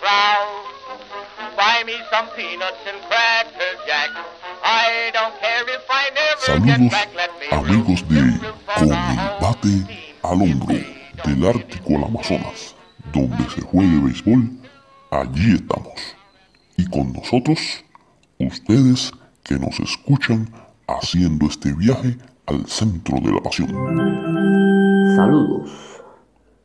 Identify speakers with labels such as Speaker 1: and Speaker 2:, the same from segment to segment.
Speaker 1: pals. Buy me some peanuts and cracker jack. I don't care if I never get
Speaker 2: Saludos
Speaker 1: back. Let me
Speaker 2: amigos de
Speaker 1: root, root,
Speaker 2: Con
Speaker 1: root,
Speaker 2: el
Speaker 1: root,
Speaker 2: bate al hombro del Ártico al Amazonas, donde se juegue béisbol, allí estamos. Y con nosotros, ustedes que nos escuchan haciendo este viaje al centro de la pasión.
Speaker 3: Saludos.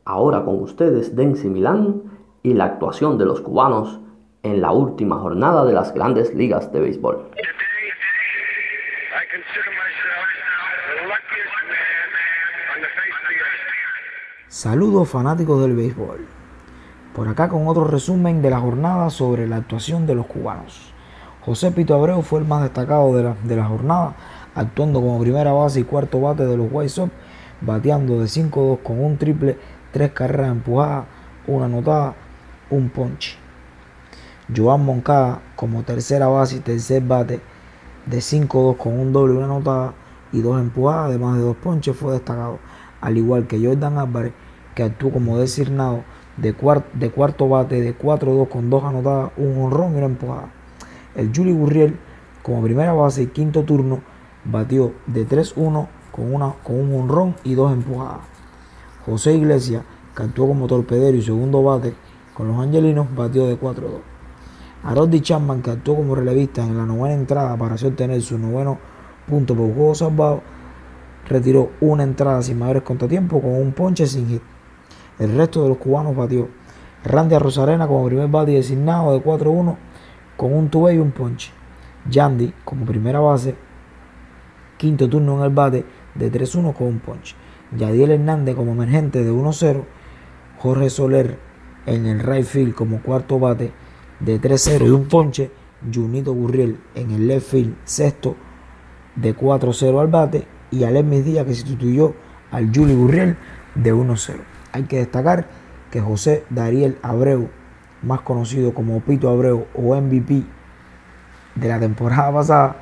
Speaker 3: Ahora con ustedes Densi Milán y la actuación de los cubanos en la última jornada de las grandes ligas de béisbol.
Speaker 4: Saludos fanáticos del béisbol. Por acá con otro resumen de la jornada sobre la actuación de los cubanos. José Pito Abreu fue el más destacado de la, de jornada, actuando como primera base y cuarto bate de los White Sox, bateando de 5-2 con un triple, tres carreras empujadas, una anotada, un ponche. Joan Moncada como tercera base y tercer bate de 5-2 con un doble, una anotada y dos empujadas, además de dos ponches, fue destacado. Al igual que Jordan Álvarez, que actuó como designado de, cuar- de cuarto bate de 4-2 con dos anotadas, un honrón y una empujada. El Juli Gurriel, como primera base y quinto turno, batió de 3-1 con, con un honrón y dos empujadas. José Iglesias, que actuó como torpedero y segundo bate con los angelinos, batió de 4-2. Aroldi Chapman, que actuó como relevista en la novena entrada para así obtener su noveno punto por juego salvado, retiró una entrada sin mayores contratiempos con un ponche sin hit. El resto de los cubanos batió Randy Rosarena como primer bate designado de 4-1 con un tuve y un ponche. Yandy como primera base, quinto turno en el bate de 3-1 con un ponche. Yadiel Hernández como emergente de 1-0. Jorge Soler en el right field como cuarto bate de 3-0 y un ponche. Junito Gurriel en el left field sexto de 4-0 al bate y Alemis Díaz que sustituyó al Juli Gurriel de 1-0. Hay que destacar que José Dariel Abreu, más conocido como Pito Abreu o MVP de la temporada pasada,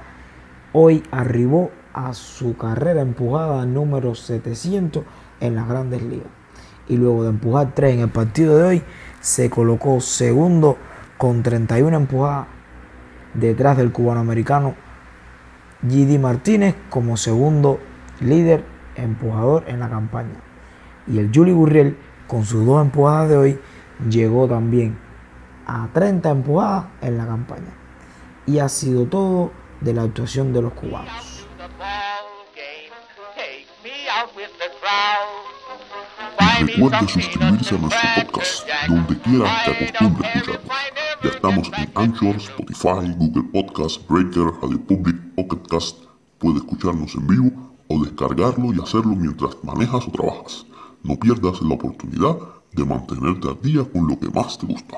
Speaker 4: hoy arribó a su carrera empujada número 700 en las grandes ligas. Y luego de empujar 3 en el partido de hoy, se colocó segundo con 31 empujadas detrás del cubano americano GD Martínez como segundo líder empujador en la campaña. Y el Juli Gurriel, con sus dos empujadas de hoy, llegó también a 30 empujadas en la campaña. Y ha sido todo de la actuación de los cubanos.
Speaker 2: Recuerde suscribirse a nuestro podcast, donde quiera que acostumbre escucharnos. Ya estamos en. Anchor, Spotify, Google Podcast, Breaker, Radio Public, Pocket Cast. Puede escucharnos en vivo o descargarlo y hacerlo mientras manejas o trabajas. No pierdas la oportunidad de mantenerte al día con lo que más te gusta.